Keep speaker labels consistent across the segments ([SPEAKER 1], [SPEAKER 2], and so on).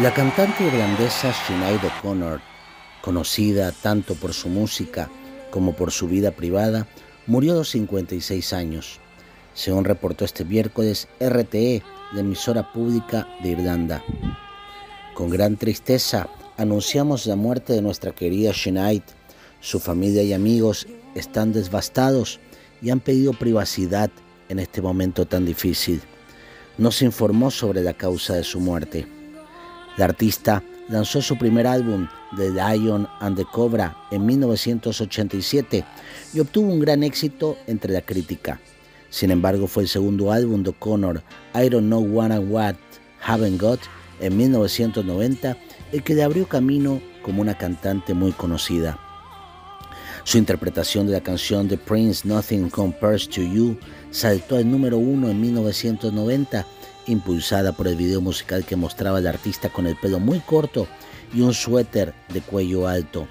[SPEAKER 1] La cantante irlandesa Sinead O'Connor, conocida tanto por su música como por su vida privada, murió a los 56 años. Según reportó este miércoles RTE, la emisora pública de Irlanda. Con gran tristeza anunciamos la muerte de nuestra querida Sinead. Su familia y amigos están devastados y han pedido privacidad en este momento tan difícil. No se informó sobre la causa de su muerte. La artista lanzó su primer álbum, The Lion and the Cobra, en 1987 y obtuvo un gran éxito entre la crítica. Sin embargo, fue el segundo álbum de Connor, I Don't Know What I What Haven't Got, en 1990, el que le abrió camino como una cantante muy conocida. Su interpretación de la canción de Prince Nothing Compares to You saltó al número uno en 1990 impulsada por el video musical que mostraba al artista con el pelo muy corto y un suéter de cuello alto.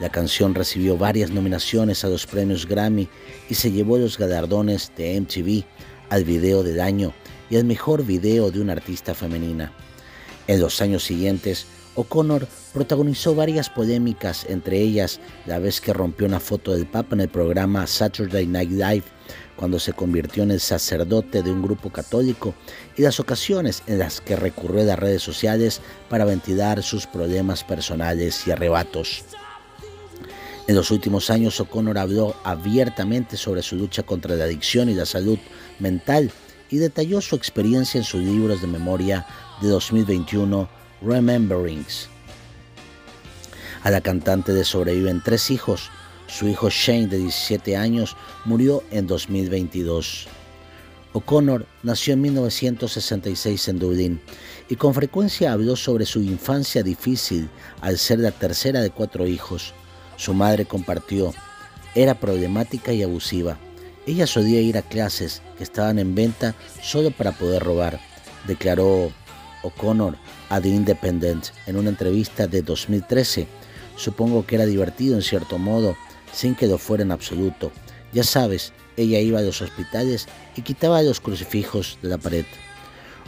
[SPEAKER 1] La canción recibió varias nominaciones a los premios Grammy y se llevó los galardones de MTV al video del año y al mejor video de una artista femenina. En los años siguientes, O'Connor protagonizó varias polémicas, entre ellas la vez que rompió una foto del Papa en el programa Saturday Night Live cuando se convirtió en el sacerdote de un grupo católico y las ocasiones en las que recurrió a las redes sociales para ventilar sus problemas personales y arrebatos. En los últimos años, O'Connor habló abiertamente sobre su lucha contra la adicción y la salud mental y detalló su experiencia en sus libros de memoria de 2021, Rememberings. A la cantante le sobreviven tres hijos, su hijo Shane, de 17 años, murió en 2022. O'Connor nació en 1966 en Dublín y con frecuencia habló sobre su infancia difícil al ser la tercera de cuatro hijos. Su madre compartió, era problemática y abusiva. Ella solía ir a clases que estaban en venta solo para poder robar, declaró O'Connor a The Independent en una entrevista de 2013. Supongo que era divertido en cierto modo sin que lo fuera en absoluto. Ya sabes, ella iba a los hospitales y quitaba los crucifijos de la pared.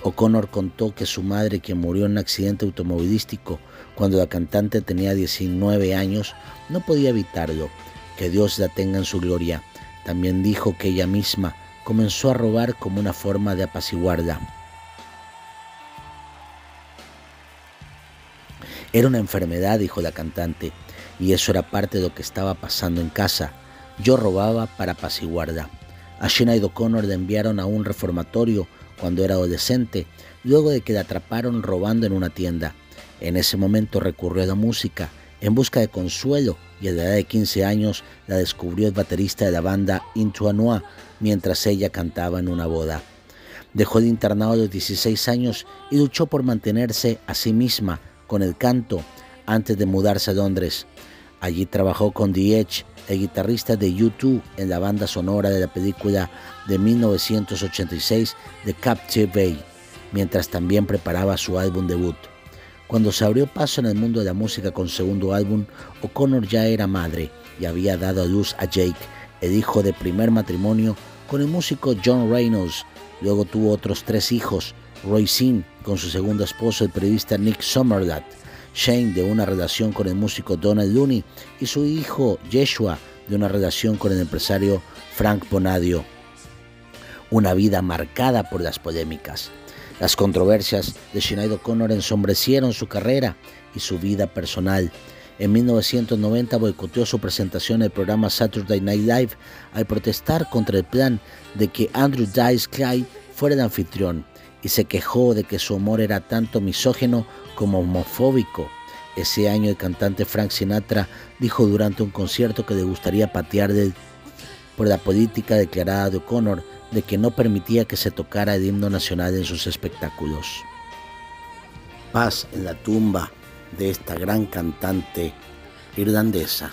[SPEAKER 1] O'Connor contó que su madre, quien murió en un accidente automovilístico cuando la cantante tenía 19 años, no podía evitarlo. Que Dios la tenga en su gloria. También dijo que ella misma comenzó a robar como una forma de apaciguarla. Era una enfermedad, dijo la cantante, y eso era parte de lo que estaba pasando en casa. Yo robaba para apaciguarla. A Sinead O'Connor le enviaron a un reformatorio cuando era adolescente, luego de que la atraparon robando en una tienda. En ese momento recurrió a la música en busca de consuelo y a la edad de 15 años la descubrió el baterista de la banda Into Noir mientras ella cantaba en una boda. Dejó el internado a los 16 años y luchó por mantenerse a sí misma con el canto antes de mudarse a Londres. Allí trabajó con The Edge, el guitarrista de U2 en la banda sonora de la película de 1986 The Captive Bay, mientras también preparaba su álbum debut. Cuando se abrió paso en el mundo de la música con segundo álbum, O'Connor ya era madre y había dado a luz a Jake, el hijo de primer matrimonio con el músico John Reynolds. Luego tuvo otros tres hijos, Roy Sin con su segundo esposo, el periodista Nick Somerlath, Shane de una relación con el músico Donald Looney y su hijo Yeshua de una relación con el empresario Frank Bonadio. Una vida marcada por las polémicas. Las controversias de Sinead O'Connor ensombrecieron su carrera y su vida personal. En 1990 boicoteó su presentación en el programa Saturday Night Live al protestar contra el plan de que Andrew Dice Clay fuera el anfitrión y se quejó de que su humor era tanto misógeno como homofóbico. Ese año el cantante Frank Sinatra dijo durante un concierto que le gustaría patear por la política declarada de O'Connor de que no permitía que se tocara el himno nacional en sus espectáculos. Paz en la tumba de esta gran cantante irlandesa.